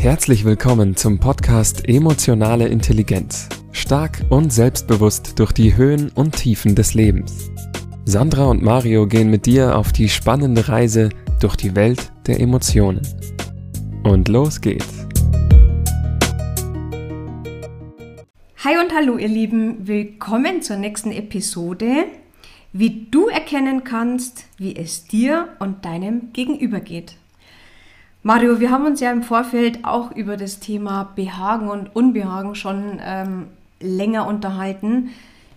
Herzlich willkommen zum Podcast Emotionale Intelligenz. Stark und selbstbewusst durch die Höhen und Tiefen des Lebens. Sandra und Mario gehen mit dir auf die spannende Reise durch die Welt der Emotionen. Und los geht's. Hi und hallo ihr Lieben, willkommen zur nächsten Episode, wie du erkennen kannst, wie es dir und deinem Gegenüber geht. Mario, wir haben uns ja im Vorfeld auch über das Thema Behagen und Unbehagen schon ähm, länger unterhalten.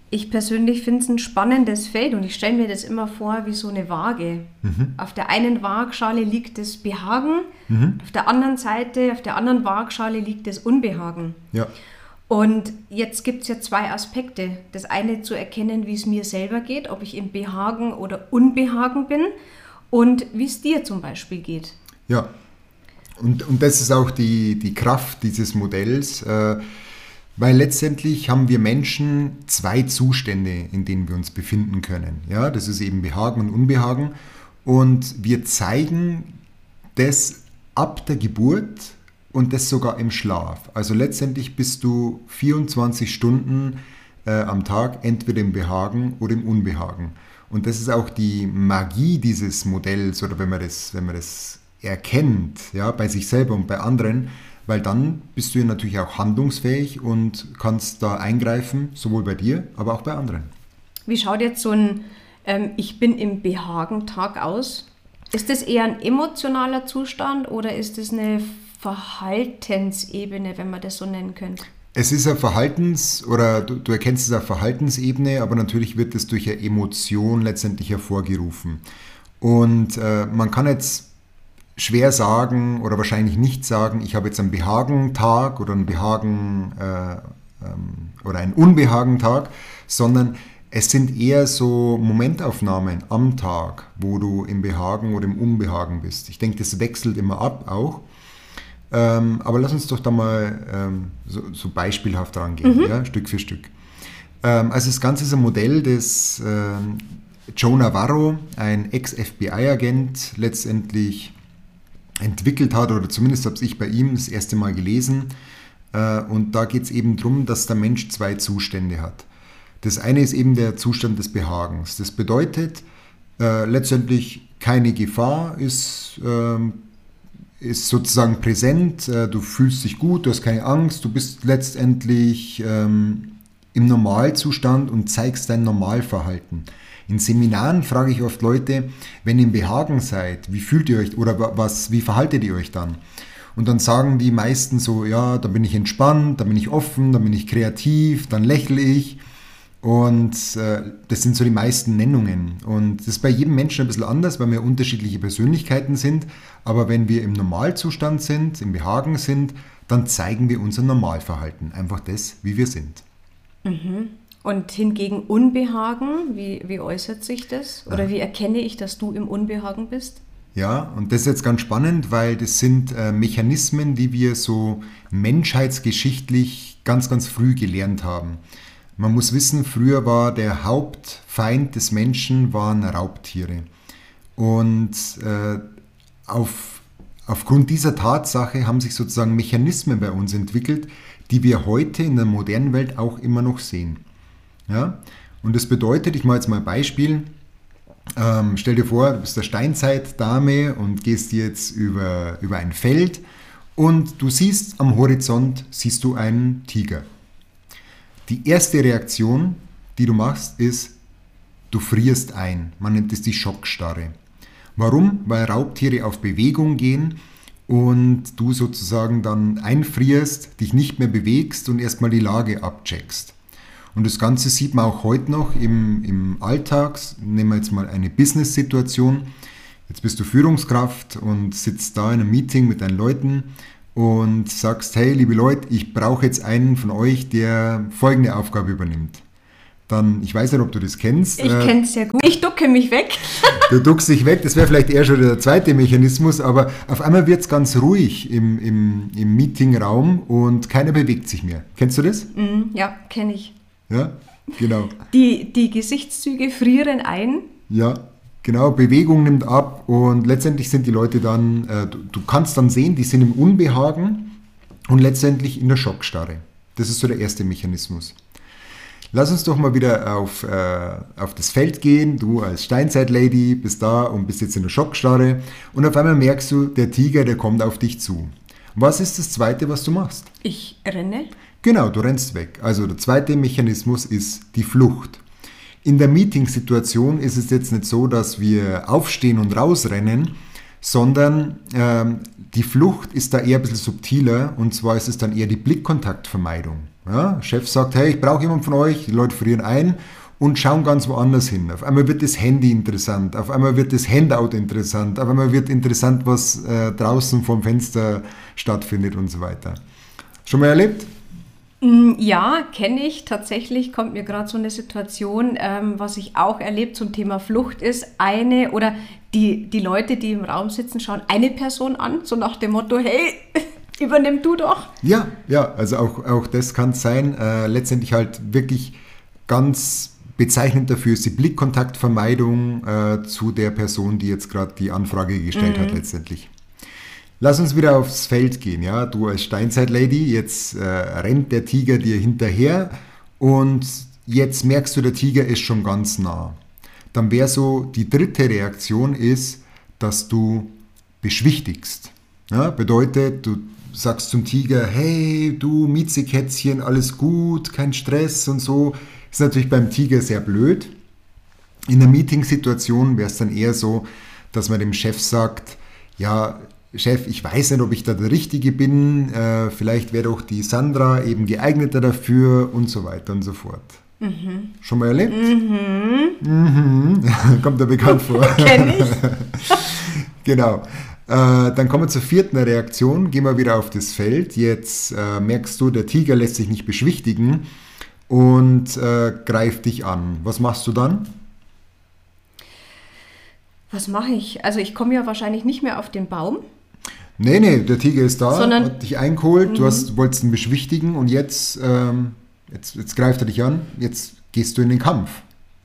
Ich persönlich finde es ein spannendes Feld und ich stelle mir das immer vor wie so eine Waage. Mhm. Auf der einen Waagschale liegt das Behagen, mhm. auf der anderen Seite, auf der anderen Waagschale liegt das Unbehagen. Ja. Und jetzt gibt es ja zwei Aspekte. Das eine zu erkennen, wie es mir selber geht, ob ich im Behagen oder Unbehagen bin und wie es dir zum Beispiel geht. Ja, und, und das ist auch die, die Kraft dieses Modells, äh, weil letztendlich haben wir Menschen zwei Zustände, in denen wir uns befinden können. Ja, das ist eben Behagen und Unbehagen. Und wir zeigen das ab der Geburt und das sogar im Schlaf. Also letztendlich bist du 24 Stunden äh, am Tag entweder im Behagen oder im Unbehagen. Und das ist auch die Magie dieses Modells, oder wenn man das, wenn man das erkennt, ja, bei sich selber und bei anderen, weil dann bist du ja natürlich auch handlungsfähig und kannst da eingreifen, sowohl bei dir, aber auch bei anderen. Wie schaut jetzt so ein ähm, Ich bin im Behagen-Tag aus? Ist das eher ein emotionaler Zustand oder ist es eine Verhaltensebene, wenn man das so nennen könnte? Es ist eine Verhaltens- oder du, du erkennst es auf Verhaltensebene, aber natürlich wird es durch eine Emotion letztendlich hervorgerufen. Und äh, man kann jetzt schwer sagen oder wahrscheinlich nicht sagen, ich habe jetzt einen Behagen-Tag oder einen Behagen äh, ähm, oder einen Unbehagen-Tag, sondern es sind eher so Momentaufnahmen am Tag, wo du im Behagen oder im Unbehagen bist. Ich denke, das wechselt immer ab auch. Ähm, aber lass uns doch da mal ähm, so, so, beispielhaft rangehen, mhm. ja, Stück für Stück. Ähm, also das Ganze ist ein Modell des ähm, Joe Navarro, ein Ex-FBI-Agent, letztendlich entwickelt hat, oder zumindest habe ich bei ihm das erste Mal gelesen. Äh, und da geht es eben darum, dass der Mensch zwei Zustände hat. Das eine ist eben der Zustand des Behagens. Das bedeutet äh, letztendlich keine Gefahr ist, äh, ist sozusagen präsent, äh, du fühlst dich gut, du hast keine Angst, du bist letztendlich ähm, im Normalzustand und zeigst dein Normalverhalten. In Seminaren frage ich oft Leute, wenn ihr im Behagen seid, wie fühlt ihr euch oder was, wie verhaltet ihr euch dann? Und dann sagen die meisten so, ja, da bin ich entspannt, da bin ich offen, da bin ich kreativ, dann lächle ich. Und äh, das sind so die meisten Nennungen. Und das ist bei jedem Menschen ein bisschen anders, weil wir unterschiedliche Persönlichkeiten sind. Aber wenn wir im Normalzustand sind, im Behagen sind, dann zeigen wir unser Normalverhalten. Einfach das, wie wir sind. Mhm. Und hingegen Unbehagen, wie, wie äußert sich das? Oder wie erkenne ich, dass du im Unbehagen bist? Ja, und das ist jetzt ganz spannend, weil das sind äh, Mechanismen, die wir so menschheitsgeschichtlich ganz, ganz früh gelernt haben. Man muss wissen, früher war der Hauptfeind des Menschen waren Raubtiere. Und äh, auf, aufgrund dieser Tatsache haben sich sozusagen Mechanismen bei uns entwickelt, die wir heute in der modernen Welt auch immer noch sehen. Ja? Und das bedeutet, ich mache jetzt mal ein Beispiel. Ähm, stell dir vor, du bist der Steinzeitdame und gehst jetzt über, über ein Feld und du siehst am Horizont siehst du einen Tiger. Die erste Reaktion, die du machst, ist, du frierst ein. Man nennt es die Schockstarre. Warum? Weil Raubtiere auf Bewegung gehen und du sozusagen dann einfrierst, dich nicht mehr bewegst und erstmal die Lage abcheckst. Und das Ganze sieht man auch heute noch im, im Alltag. Nehmen wir jetzt mal eine Business-Situation. Jetzt bist du Führungskraft und sitzt da in einem Meeting mit deinen Leuten und sagst, hey, liebe Leute, ich brauche jetzt einen von euch, der folgende Aufgabe übernimmt. Dann, ich weiß nicht, ob du das kennst. Ich äh, kenne es sehr gut. Ich ducke mich weg. du duckst dich weg, das wäre vielleicht eher schon der zweite Mechanismus, aber auf einmal wird es ganz ruhig im, im, im Meetingraum und keiner bewegt sich mehr. Kennst du das? Mm, ja, kenne ich. Ja, genau. Die, die Gesichtszüge frieren ein. Ja, Genau, Bewegung nimmt ab und letztendlich sind die Leute dann, äh, du, du, kannst dann sehen, die sind im Unbehagen und letztendlich in der Schockstarre. Das ist so der erste Mechanismus. Lass uns doch mal wieder auf, äh, auf das Feld gehen. Du als Steinzeit-Lady bist da und bist jetzt in der Schockstarre und auf einmal merkst du, der Tiger, der kommt auf dich zu. Was ist das Zweite, was du machst? Ich renne. Genau, du rennst weg. Also der zweite Mechanismus ist die Flucht. In der Meeting-Situation ist es jetzt nicht so, dass wir aufstehen und rausrennen, sondern ähm, die Flucht ist da eher ein bisschen subtiler und zwar ist es dann eher die Blickkontaktvermeidung. Ja? Chef sagt, hey, ich brauche jemanden von euch, die Leute frieren ein und schauen ganz woanders hin. Auf einmal wird das Handy interessant, auf einmal wird das Handout interessant, auf einmal wird interessant, was äh, draußen vom Fenster stattfindet und so weiter. Schon mal erlebt? Mm, ja, kenne ich. Tatsächlich kommt mir gerade so eine Situation, ähm, was ich auch erlebt zum Thema Flucht ist, eine oder die, die Leute, die im Raum sitzen, schauen eine Person an, so nach dem Motto, hey, übernimm du doch. Ja, ja, also auch, auch das kann sein. Äh, letztendlich halt wirklich ganz bezeichnend dafür ist die Blickkontaktvermeidung äh, zu der Person, die jetzt gerade die Anfrage gestellt mhm. hat letztendlich. Lass uns wieder aufs Feld gehen, ja. Du als Steinzeit-Lady, jetzt äh, rennt der Tiger dir hinterher und jetzt merkst du, der Tiger ist schon ganz nah. Dann wäre so, die dritte Reaktion ist, dass du beschwichtigst. Ja, bedeutet, du sagst zum Tiger, hey, du Mietzekätzchen, alles gut, kein Stress und so. Ist natürlich beim Tiger sehr blöd. In der Meeting-Situation wäre es dann eher so, dass man dem Chef sagt, ja, Chef, ich weiß nicht, ob ich da der Richtige bin, äh, vielleicht wäre doch die Sandra eben geeigneter dafür und so weiter und so fort. Mhm. Schon mal erlebt? Mhm. Mhm. Kommt da bekannt vor. Kenn ich. genau. Äh, dann kommen wir zur vierten Reaktion. Gehen wir wieder auf das Feld. Jetzt äh, merkst du, der Tiger lässt sich nicht beschwichtigen und äh, greift dich an. Was machst du dann? Was mache ich? Also ich komme ja wahrscheinlich nicht mehr auf den Baum. Nee, nee, der Tiger ist da, Sondern, hat dich eingeholt, du hast, wolltest ihn beschwichtigen und jetzt, ähm, jetzt, jetzt greift er dich an, jetzt gehst du in den Kampf.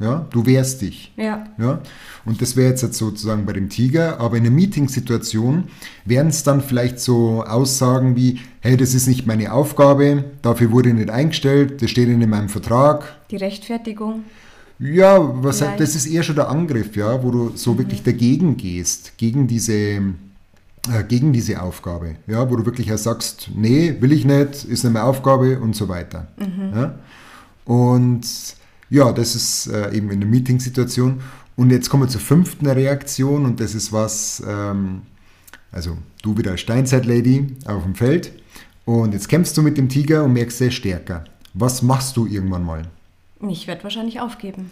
Ja, du wehrst dich. Ja. ja? Und das wäre jetzt sozusagen bei dem Tiger, aber in einer Meeting-Situation wären es dann vielleicht so Aussagen wie, hey, das ist nicht meine Aufgabe, dafür wurde ich nicht eingestellt, das steht in meinem Vertrag. Die Rechtfertigung. Ja, was halt, das ist eher schon der Angriff, ja, wo du so mhm. wirklich dagegen gehst, gegen diese gegen diese Aufgabe, ja, wo du wirklich sagst, nee, will ich nicht, ist nicht meine Aufgabe und so weiter. Mhm. Ja? Und ja, das ist äh, eben in der Meeting-Situation. Und jetzt kommen wir zur fünften Reaktion und das ist was, ähm, also du wieder als Steinzeit-Lady auf dem Feld und jetzt kämpfst du mit dem Tiger und merkst sehr stärker. Was machst du irgendwann mal? Ich werde wahrscheinlich aufgeben.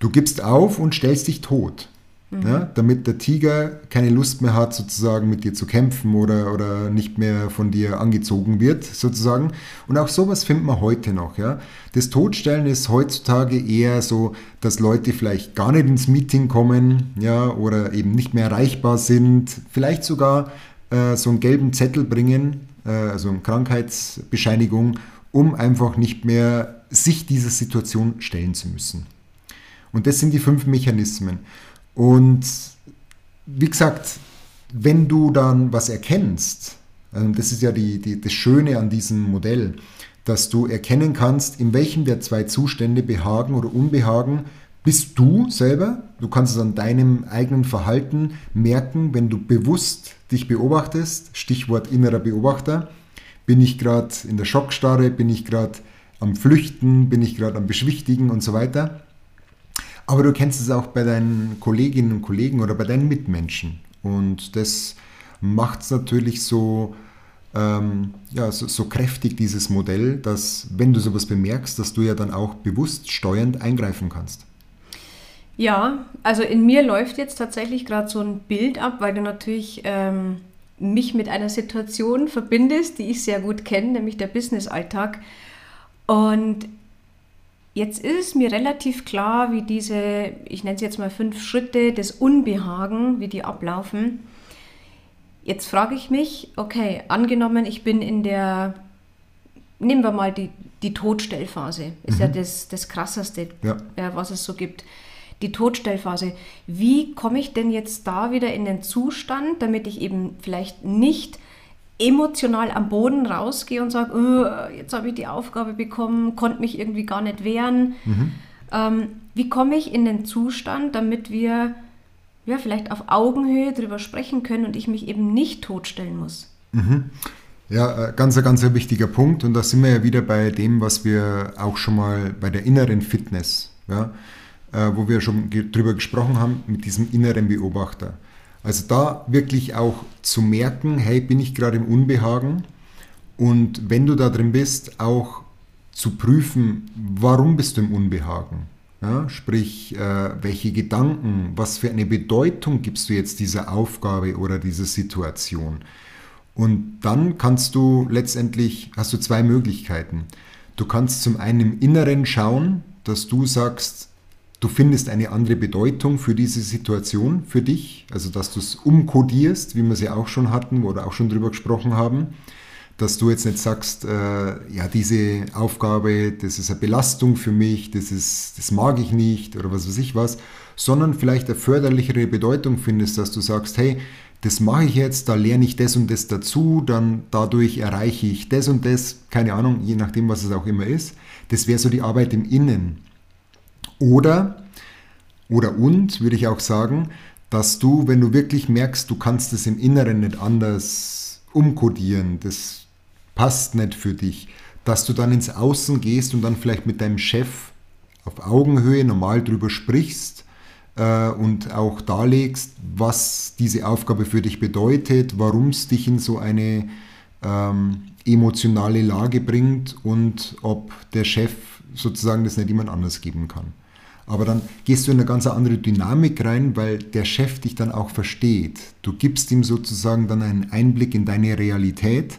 Du gibst auf und stellst dich tot mhm. ja, damit der Tiger keine Lust mehr hat, sozusagen mit dir zu kämpfen oder, oder nicht mehr von dir angezogen wird, sozusagen. Und auch sowas findet man heute noch. Ja. Das Todstellen ist heutzutage eher so, dass Leute vielleicht gar nicht ins Meeting kommen ja, oder eben nicht mehr erreichbar sind, vielleicht sogar äh, so einen gelben Zettel bringen, äh, also eine Krankheitsbescheinigung, um einfach nicht mehr sich dieser Situation stellen zu müssen. Und das sind die fünf Mechanismen. Und wie gesagt, wenn du dann was erkennst, ähm, das ist ja die, die, das Schöne an diesem Modell, dass du erkennen kannst, in welchem der zwei Zustände Behagen oder Unbehagen bist du selber. Du kannst es an deinem eigenen Verhalten merken, wenn du bewusst dich beobachtest. Stichwort innerer Beobachter. Bin ich gerade in der Schockstarre? Bin ich gerade am Flüchten? Bin ich gerade am Beschwichtigen und so weiter? Aber du kennst es auch bei deinen Kolleginnen und Kollegen oder bei deinen Mitmenschen. Und das macht es natürlich so, ähm, ja, so, so, kräftig, dieses Modell, dass wenn du sowas bemerkst, dass du ja dann auch bewusst steuernd eingreifen kannst. Ja, also in mir läuft jetzt tatsächlich gerade so ein Bild ab, weil du natürlich ähm, mich mit einer Situation verbindest, die ich sehr gut kenne, nämlich der Business-Alltag. Und Jetzt ist es mir relativ klar, wie diese, ich nenne es jetzt mal fünf Schritte des Unbehagen, wie die ablaufen. Jetzt frage ich mich, okay, angenommen, ich bin in der, nehmen wir mal die, die Todstellphase, ist mhm. ja das, das Krasseste, ja. was es so gibt. die Todstellphase. Wie komme ich denn jetzt da wieder in den Zustand, damit ich eben vielleicht nicht emotional am Boden rausgehe und sage, oh, jetzt habe ich die Aufgabe bekommen, konnte mich irgendwie gar nicht wehren. Mhm. Ähm, wie komme ich in den Zustand, damit wir ja, vielleicht auf Augenhöhe darüber sprechen können und ich mich eben nicht totstellen muss? Mhm. Ja, äh, ganz, ganz ein wichtiger Punkt. Und da sind wir ja wieder bei dem, was wir auch schon mal bei der inneren Fitness, ja, äh, wo wir schon drüber gesprochen haben, mit diesem inneren Beobachter. Also da wirklich auch zu merken, hey, bin ich gerade im Unbehagen? Und wenn du da drin bist, auch zu prüfen, warum bist du im Unbehagen? Ja, sprich, äh, welche Gedanken, was für eine Bedeutung gibst du jetzt dieser Aufgabe oder dieser Situation? Und dann kannst du letztendlich, hast du zwei Möglichkeiten. Du kannst zum einen im Inneren schauen, dass du sagst, du findest eine andere Bedeutung für diese Situation, für dich, also dass du es umkodierst, wie wir es ja auch schon hatten oder auch schon drüber gesprochen haben, dass du jetzt nicht sagst, äh, ja, diese Aufgabe, das ist eine Belastung für mich, das, ist, das mag ich nicht oder was weiß ich was, sondern vielleicht eine förderlichere Bedeutung findest, dass du sagst, hey, das mache ich jetzt, da lerne ich das und das dazu, dann dadurch erreiche ich das und das, keine Ahnung, je nachdem, was es auch immer ist. Das wäre so die Arbeit im Innen. Oder, oder und, würde ich auch sagen, dass du, wenn du wirklich merkst, du kannst es im Inneren nicht anders umkodieren, das passt nicht für dich, dass du dann ins Außen gehst und dann vielleicht mit deinem Chef auf Augenhöhe normal drüber sprichst äh, und auch darlegst, was diese Aufgabe für dich bedeutet, warum es dich in so eine ähm, emotionale Lage bringt und ob der Chef sozusagen das nicht jemand anders geben kann. Aber dann gehst du in eine ganz andere Dynamik rein, weil der Chef dich dann auch versteht. Du gibst ihm sozusagen dann einen Einblick in deine Realität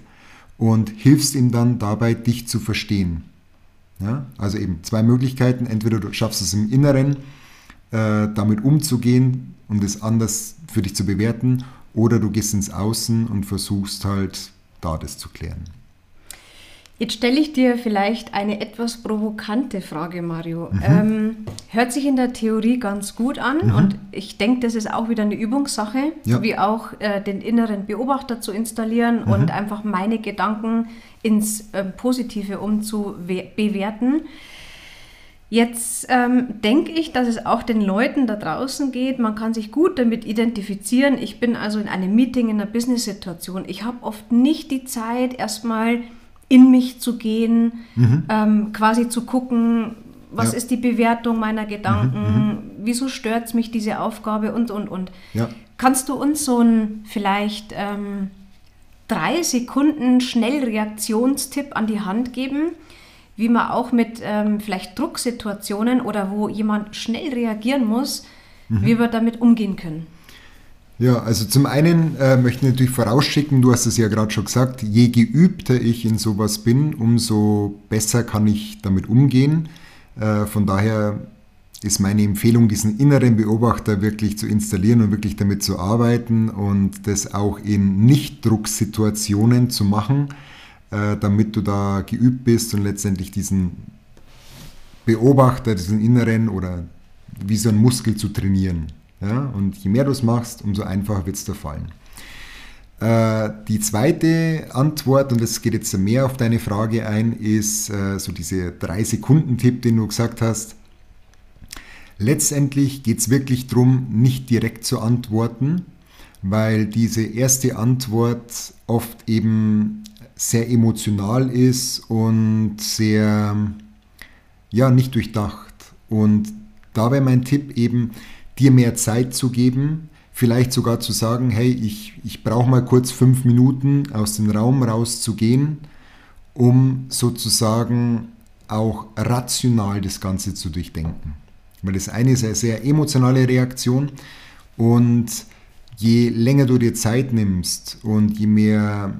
und hilfst ihm dann dabei, dich zu verstehen. Ja? Also eben zwei Möglichkeiten. Entweder du schaffst es im Inneren, äh, damit umzugehen und es anders für dich zu bewerten, oder du gehst ins Außen und versuchst halt da das zu klären. Jetzt stelle ich dir vielleicht eine etwas provokante Frage, Mario. Mhm. Ähm, hört sich in der Theorie ganz gut an mhm. und ich denke, das ist auch wieder eine Übungssache, ja. wie auch äh, den inneren Beobachter zu installieren mhm. und einfach meine Gedanken ins äh, Positive umzubewerten. Jetzt ähm, denke ich, dass es auch den Leuten da draußen geht. Man kann sich gut damit identifizieren. Ich bin also in einem Meeting, in einer Business-Situation. Ich habe oft nicht die Zeit, erstmal in mich zu gehen, mhm. ähm, quasi zu gucken, was ja. ist die Bewertung meiner Gedanken, mhm, mhm. wieso stört es mich diese Aufgabe und, und, und. Ja. Kannst du uns so ein vielleicht ähm, drei Sekunden Schnellreaktionstipp an die Hand geben? wie man auch mit ähm, vielleicht Drucksituationen oder wo jemand schnell reagieren muss, mhm. wie wir damit umgehen können. Ja, also zum einen äh, möchte ich natürlich vorausschicken, du hast es ja gerade schon gesagt, je geübter ich in sowas bin, umso besser kann ich damit umgehen. Äh, von daher ist meine Empfehlung, diesen inneren Beobachter wirklich zu installieren und wirklich damit zu arbeiten und das auch in Nicht-Drucksituationen zu machen äh, damit du da geübt bist und letztendlich diesen Beobachter, diesen inneren oder wie so ein Muskel zu trainieren. Ja? Und je mehr du es machst, umso einfacher wird es dir fallen. Äh, die zweite Antwort, und das geht jetzt mehr auf deine Frage ein, ist äh, so dieser 3-Sekunden-Tipp, den du gesagt hast. Letztendlich geht es wirklich darum, nicht direkt zu antworten, weil diese erste Antwort oft eben sehr emotional ist und sehr, ja, nicht durchdacht. Und da wäre mein Tipp eben, dir mehr Zeit zu geben, vielleicht sogar zu sagen, hey, ich, ich brauche mal kurz fünf Minuten aus dem Raum rauszugehen, um sozusagen auch rational das Ganze zu durchdenken. Weil das eine ist eine sehr emotionale Reaktion und je länger du dir Zeit nimmst und je mehr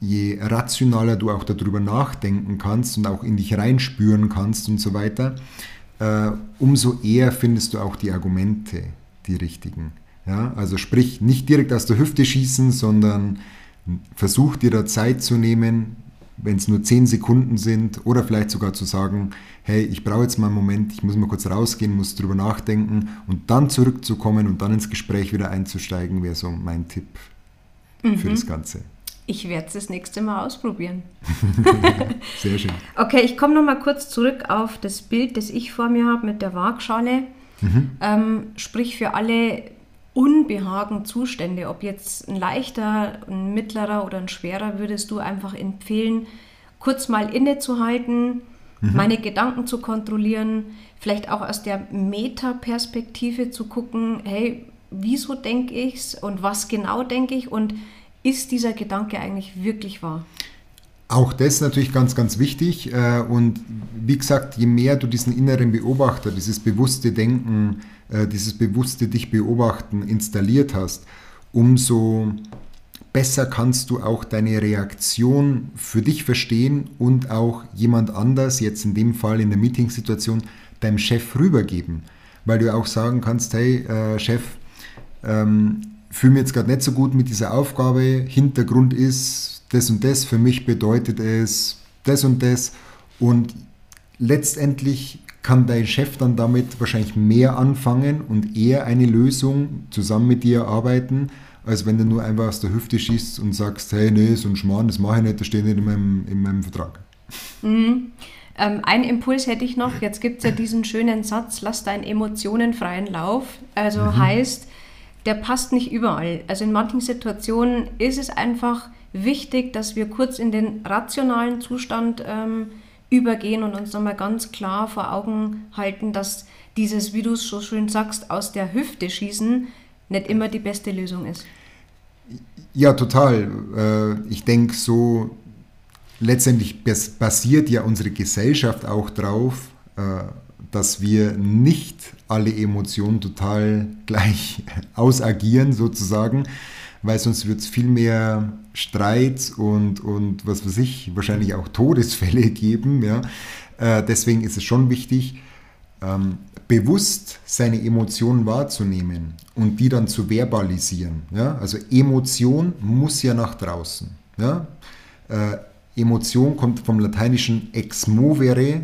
je rationaler du auch darüber nachdenken kannst und auch in dich reinspüren kannst und so weiter, äh, umso eher findest du auch die Argumente, die richtigen. Ja? Also sprich, nicht direkt aus der Hüfte schießen, sondern versuch dir da Zeit zu nehmen, wenn es nur zehn Sekunden sind oder vielleicht sogar zu sagen, hey, ich brauche jetzt mal einen Moment, ich muss mal kurz rausgehen, muss drüber nachdenken und dann zurückzukommen und dann ins Gespräch wieder einzusteigen, wäre so mein Tipp mhm. für das Ganze. Ich werde es das nächste Mal ausprobieren. Sehr schön. Okay, ich komme nochmal kurz zurück auf das Bild, das ich vor mir habe mit der Waagschale. Mhm. Ähm, sprich für alle Unbehagen Zustände, ob jetzt ein leichter, ein mittlerer oder ein schwerer, würdest du einfach empfehlen, kurz mal innezuhalten, mhm. meine Gedanken zu kontrollieren, vielleicht auch aus der Metaperspektive zu gucken, hey, wieso denke ich es und was genau denke ich und ist dieser Gedanke eigentlich wirklich wahr? Auch das ist natürlich ganz, ganz wichtig. Äh, und wie gesagt, je mehr du diesen inneren Beobachter, dieses bewusste Denken, äh, dieses bewusste dich beobachten installiert hast, umso besser kannst du auch deine Reaktion für dich verstehen und auch jemand anders, jetzt in dem Fall in der Meetingsituation, deinem Chef rübergeben. Weil du auch sagen kannst, hey äh, Chef, ähm, fühle mich jetzt gerade nicht so gut mit dieser Aufgabe. Hintergrund ist das und das. Für mich bedeutet es das und das. Und letztendlich kann dein Chef dann damit wahrscheinlich mehr anfangen und eher eine Lösung zusammen mit dir arbeiten, als wenn du nur einfach aus der Hüfte schießt und sagst, hey, nee, so ein Schmarrn, das mache ich nicht, das steht nicht in meinem, in meinem Vertrag. Mhm. Ähm, ein Impuls hätte ich noch, jetzt gibt es ja diesen schönen Satz, lass deinen Emotionen freien Lauf. Also mhm. heißt, der passt nicht überall. Also in manchen Situationen ist es einfach wichtig, dass wir kurz in den rationalen Zustand ähm, übergehen und uns nochmal ganz klar vor Augen halten, dass dieses, wie du es so schön sagst, aus der Hüfte schießen nicht immer die beste Lösung ist. Ja, total. Äh, ich denke, so letztendlich basiert ja unsere Gesellschaft auch drauf, äh, dass wir nicht alle Emotionen total gleich ausagieren, sozusagen, weil sonst wird es viel mehr Streit und, und was weiß ich, wahrscheinlich auch Todesfälle geben. Ja? Äh, deswegen ist es schon wichtig, ähm, bewusst seine Emotionen wahrzunehmen und die dann zu verbalisieren. Ja? Also Emotion muss ja nach draußen. Ja? Äh, Emotion kommt vom lateinischen ex movere,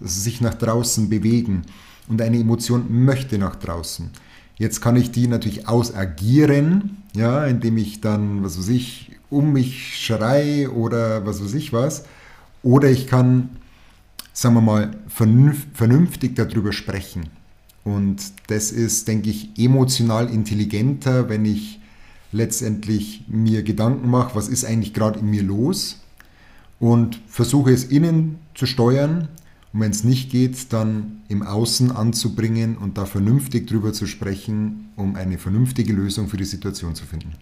sich nach draußen bewegen. Und eine Emotion möchte nach draußen. Jetzt kann ich die natürlich ausagieren, ja, indem ich dann, was weiß ich, um mich schrei oder was weiß ich was. Oder ich kann, sagen wir mal, vernünftig darüber sprechen. Und das ist, denke ich, emotional intelligenter, wenn ich letztendlich mir Gedanken mache, was ist eigentlich gerade in mir los und versuche es innen zu steuern und wenn es nicht geht, dann im Außen anzubringen und da vernünftig drüber zu sprechen, um eine vernünftige Lösung für die Situation zu finden.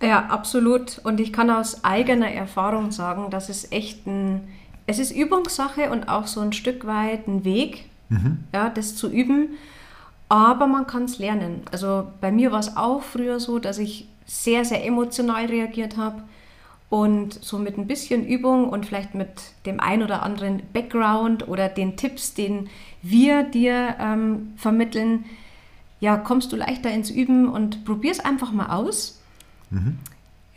Ja, absolut. Und ich kann aus eigener Erfahrung sagen, dass es echt ein, es ist Übungssache und auch so ein Stück weit ein Weg, mhm. ja, das zu üben. Aber man kann es lernen. Also bei mir war es auch früher so, dass ich sehr, sehr emotional reagiert habe und so mit ein bisschen Übung und vielleicht mit dem ein oder anderen Background oder den Tipps, den wir dir ähm, vermitteln, ja, kommst du leichter ins Üben und probier es einfach mal aus. Mhm.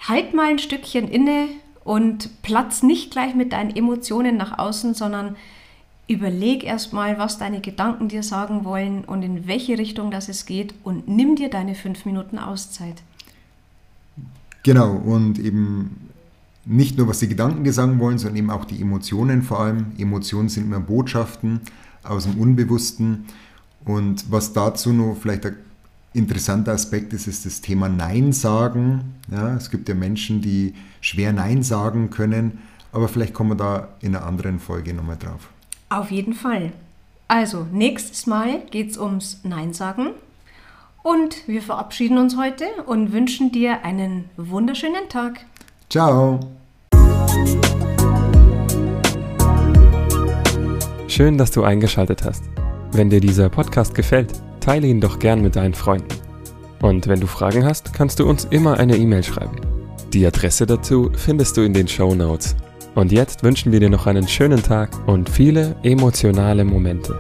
Halt mal ein Stückchen inne und platz nicht gleich mit deinen Emotionen nach außen, sondern überleg erstmal, was deine Gedanken dir sagen wollen und in welche Richtung das es geht und nimm dir deine fünf Minuten Auszeit. Genau, und eben nicht nur, was die Gedanken sagen wollen, sondern eben auch die Emotionen vor allem. Emotionen sind immer Botschaften aus dem Unbewussten. Und was dazu noch vielleicht ein interessanter Aspekt ist, ist das Thema Nein sagen. Ja, es gibt ja Menschen, die schwer Nein sagen können, aber vielleicht kommen wir da in einer anderen Folge nochmal drauf. Auf jeden Fall. Also, nächstes Mal geht es ums Nein sagen. Und wir verabschieden uns heute und wünschen dir einen wunderschönen Tag. Ciao. Schön, dass du eingeschaltet hast. Wenn dir dieser Podcast gefällt, teile ihn doch gern mit deinen Freunden. Und wenn du Fragen hast, kannst du uns immer eine E-Mail schreiben. Die Adresse dazu findest du in den Show Notes. Und jetzt wünschen wir dir noch einen schönen Tag und viele emotionale Momente.